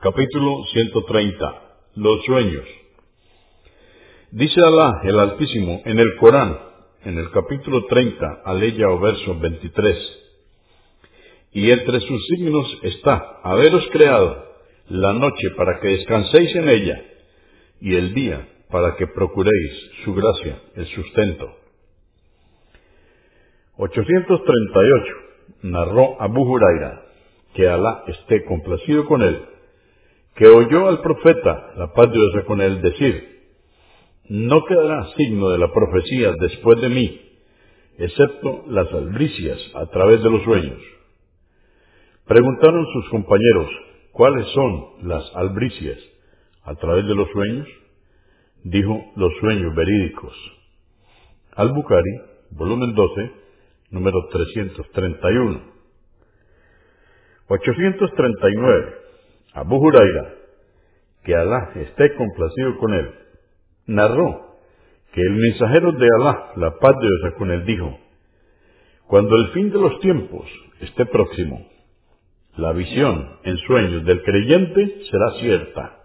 Capítulo 130. Los sueños. Dice Alá, el Altísimo, en el Corán, en el capítulo 30, aleya o verso 23. Y entre sus signos está haberos creado la noche para que descanséis en ella y el día para que procuréis su gracia, el sustento. 838. Narró Abu Huraira, que Alá esté complacido con él, que oyó al profeta, la paz de Dios con él, decir, no quedará signo de la profecía después de mí, excepto las albricias a través de los sueños. Preguntaron sus compañeros, ¿cuáles son las albricias a través de los sueños? Dijo, los sueños verídicos. Al-Bukhari, volumen 12, número 331. 839. Abu Huraira, que Alá esté complacido con él, narró que el mensajero de Alá, la paz de Dios con él, dijo, cuando el fin de los tiempos esté próximo, la visión en sueños del creyente será cierta.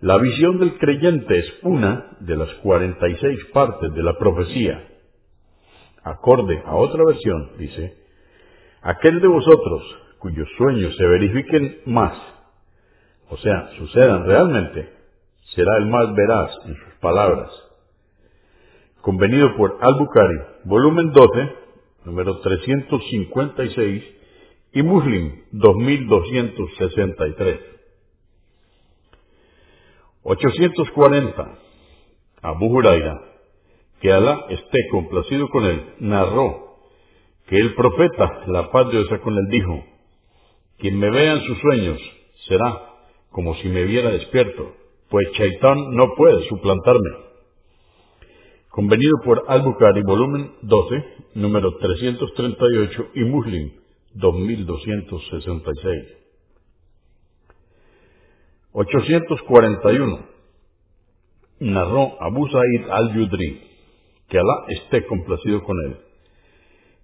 La visión del creyente es una de las 46 partes de la profecía. Acorde a otra versión, dice, aquel de vosotros cuyos sueños se verifiquen más o sea, sucedan realmente, será el más veraz en sus palabras. Convenido por Al-Bukhari, volumen 12, número 356, y Muslim, 2263. 840. Abu Huraira, que Alá esté complacido con él, narró que el profeta, la paz de Dios con él, dijo, quien me vea en sus sueños será como si me viera despierto, pues Chaitán no puede suplantarme. Convenido por Al-Bukhari, volumen 12, número 338 y Muslim, 2266. 841. Narró Abu Sa'id al-Yudri, que Alá esté complacido con él,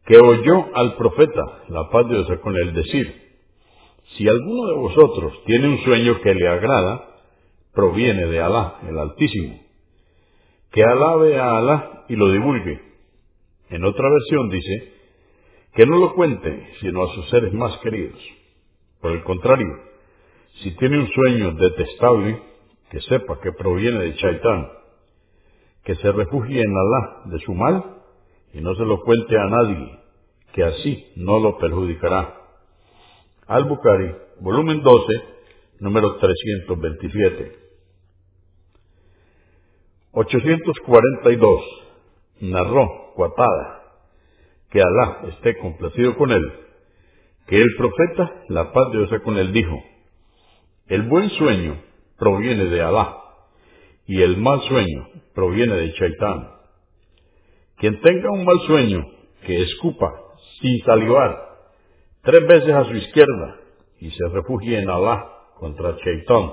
que oyó al profeta, la paz de Dios con él, decir, si alguno de vosotros tiene un sueño que le agrada, proviene de Alá, el Altísimo. Que alabe a Alá y lo divulgue. En otra versión dice, que no lo cuente sino a sus seres más queridos. Por el contrario, si tiene un sueño detestable, que sepa que proviene de Chaitán, que se refugie en Alá de su mal y no se lo cuente a nadie, que así no lo perjudicará. Al-Bukhari, volumen 12, número 327. 842. Narró Cuatada, que Alá esté complacido con él, que el profeta, la paz de Dios con él, dijo, el buen sueño proviene de Alá, y el mal sueño proviene de Chaitán. Quien tenga un mal sueño, que escupa sin salivar tres veces a su izquierda y se refugie en Alá contra Chaitán,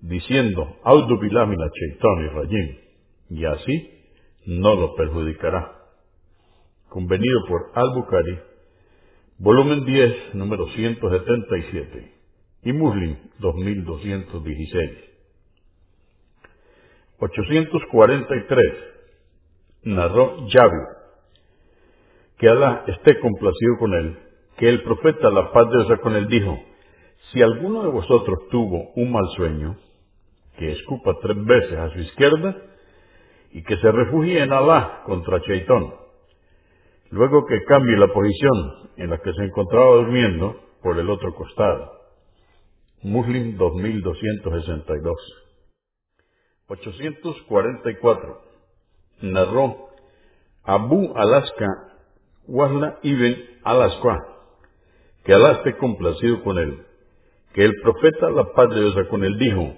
diciendo, Audu bilamina Chaitán y Rayim, y así no lo perjudicará. Convenido por Al-Bukhari, volumen 10, número 177, y Muslim 2216. 843. Narró Yavi, que Alá esté complacido con él, que el profeta, la paz de Dios con él, dijo, si alguno de vosotros tuvo un mal sueño, que escupa tres veces a su izquierda y que se refugie en Alá contra Chaitón, luego que cambie la posición en la que se encontraba durmiendo por el otro costado. Muslim 2262. 844. Narró Abu Alaska Wahla ibn Alaska que Alá esté complacido con él, que el profeta, la paz de Dios con él, dijo,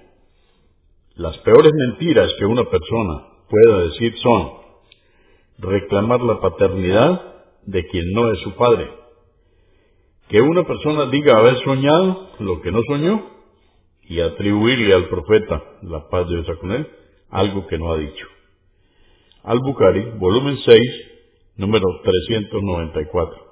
las peores mentiras que una persona pueda decir son reclamar la paternidad de quien no es su padre, que una persona diga haber soñado lo que no soñó y atribuirle al profeta, la paz de Dios con él, algo que no ha dicho. Al-Bukhari, volumen 6, número 394.